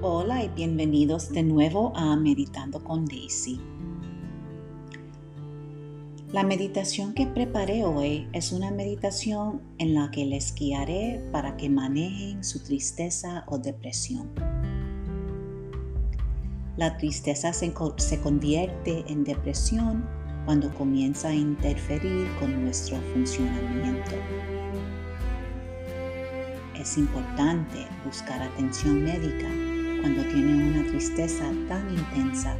Hola y bienvenidos de nuevo a Meditando con Daisy. La meditación que preparé hoy es una meditación en la que les guiaré para que manejen su tristeza o depresión. La tristeza se, convierte en depresión cuando comienza a interferir con nuestro funcionamiento. Es importante buscar atención médica cuando tienen una tristeza tan intensa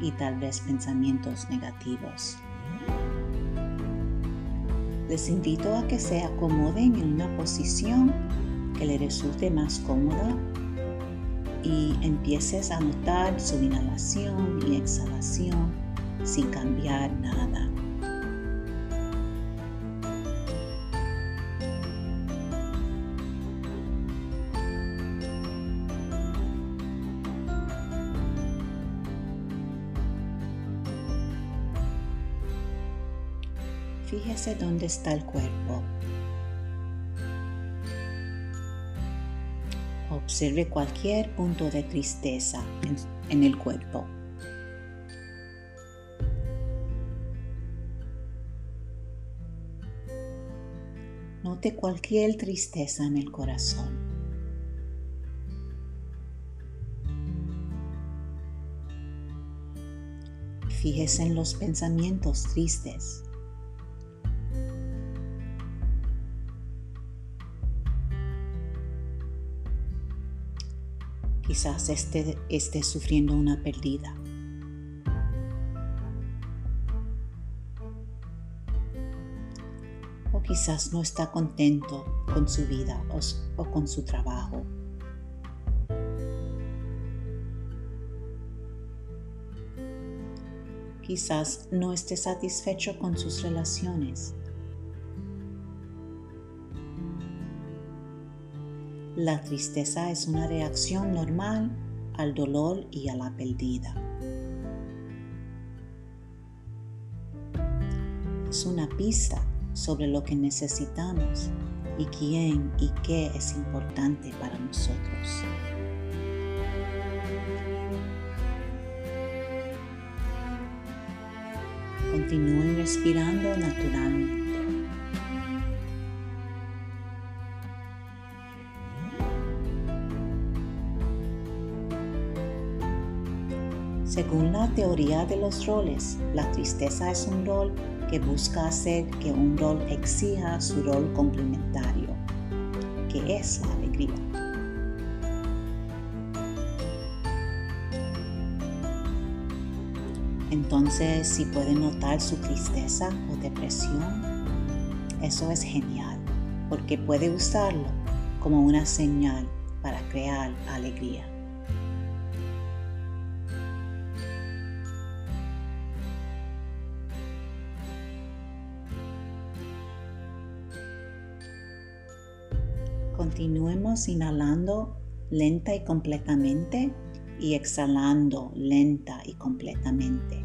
y tal vez pensamientos negativos. Les invito a que se acomoden en una posición que le resulte más cómoda y empieces a notar su inhalación y exhalación sin cambiar nada. Dónde está el cuerpo. Observe cualquier punto de tristeza en, el cuerpo. Note cualquier tristeza en el corazón. Fíjese en los pensamientos tristes. Quizás esté, esté sufriendo una pérdida. O quizás no está contento con su vida o con su trabajo. Quizás no esté satisfecho con sus relaciones La tristeza es una reacción normal al dolor y a la pérdida. Es una pista sobre lo que necesitamos y quién y qué es importante para nosotros. Continúen respirando naturalmente. Según la teoría de los roles, la tristeza es un rol que busca hacer que un rol exija su rol complementario, que es la alegría. Entonces, si puede notar su tristeza o depresión, eso es genial, porque puede usarlo como una señal para crear alegría. Continuemos inhalando lenta y completamente y exhalando lenta y completamente.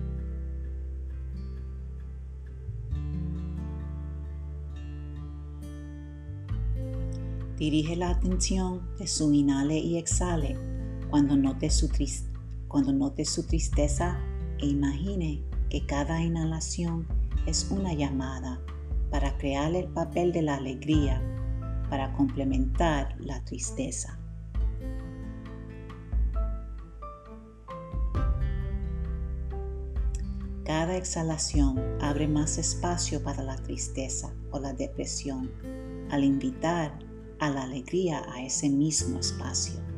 Dirige la atención de su inhale y exhale cuando note su, cuando note su tristeza e imagine que cada inhalación es una llamada para crear el papel de la alegría para complementar la tristeza. Cada exhalación abre más espacio para la tristeza o la depresión al invitar a la alegría a ese mismo espacio.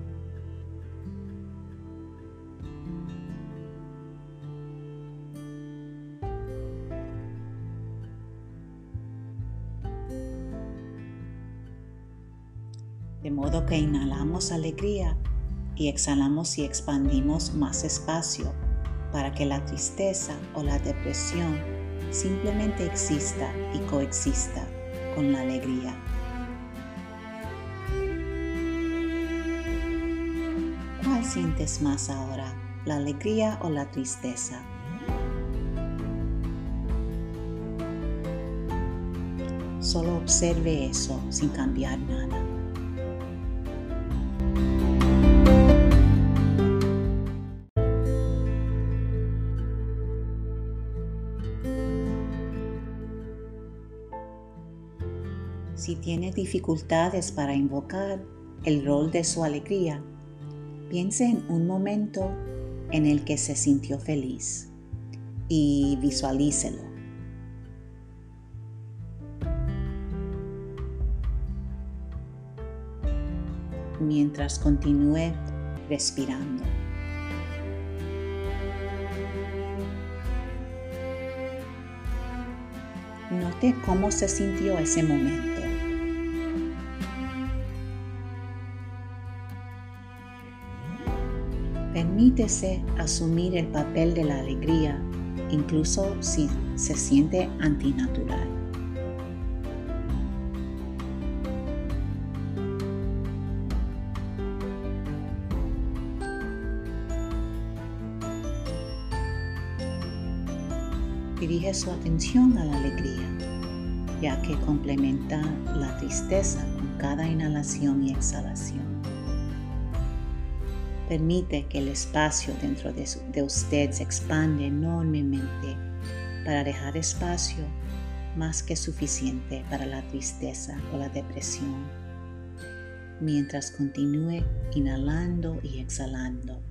De modo que inhalamos alegría y exhalamos y expandimos más espacio para que la tristeza o la depresión simplemente exista y coexista con la alegría. ¿Cuál sientes más ahora, la alegría o la tristeza? Solo observe eso sin cambiar nada. Tiene dificultades para invocar el rol de su alegría, piense en un momento en el que se sintió feliz y visualícelo. Mientras continúe respirando. Note cómo se sintió ese momento. Permítese asumir el papel de la alegría, incluso si se siente antinatural. dirige su atención a la alegría, ya que complementa la tristeza con cada inhalación y exhalación. Permite que el espacio dentro de, usted se expande enormemente para dejar espacio más que suficiente para la tristeza o la depresión, mientras continúe inhalando y exhalando.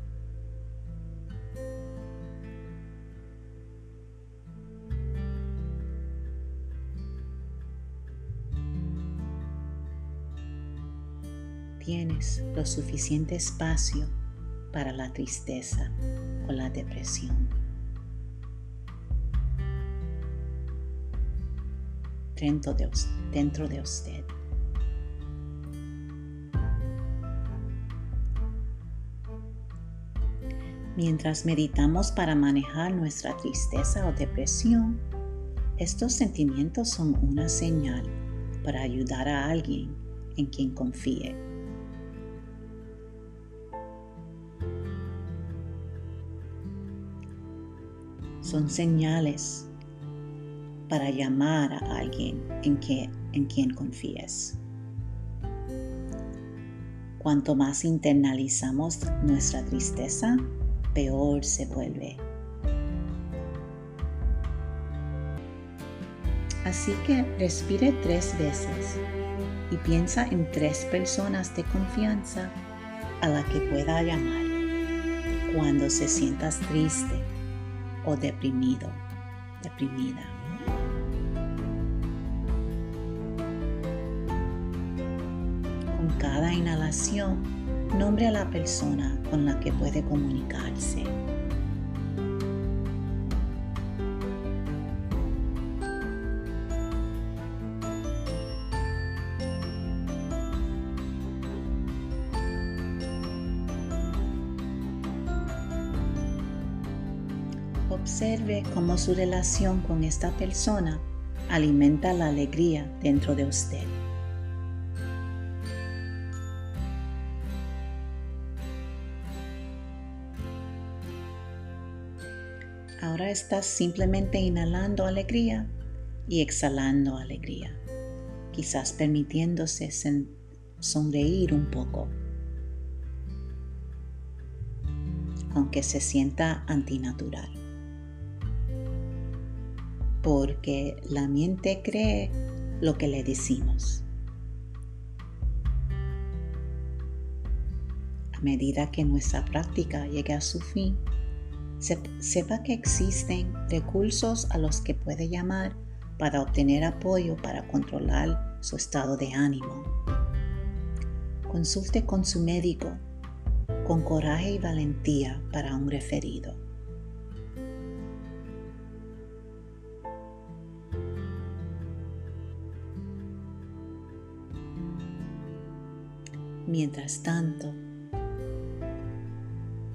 Tienes lo suficiente espacio para la tristeza o la depresión. Dentro de, usted. Mientras meditamos para manejar nuestra tristeza o depresión, estos sentimientos son una señal para ayudar a alguien en quien confíe. Son señales para llamar a alguien en, que, en quien confíes. Cuanto más internalizamos nuestra tristeza, peor se vuelve. Así que respire tres veces y piensa en tres personas de confianza a la que pueda llamar cuando se sientas triste o deprimido, deprimida. Con cada inhalación, nombre a la persona con la que puede comunicarse. Observe cómo su relación con esta persona alimenta la alegría dentro de usted. Ahora estás simplemente inhalando alegría y exhalando alegría, quizás permitiéndose sonreír un poco, aunque se sienta antinatural porque la mente cree lo que le decimos. A medida que nuestra práctica llegue a su fin, sepa que existen recursos a los que puede llamar para obtener apoyo para controlar su estado de ánimo. Consulte con su médico con coraje y valentía para un referido. Mientras tanto,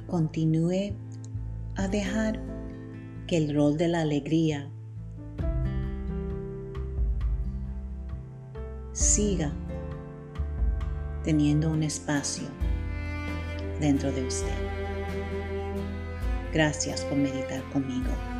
continúe a dejar que el rol de la alegría siga teniendo un espacio dentro de usted. Gracias por meditar conmigo.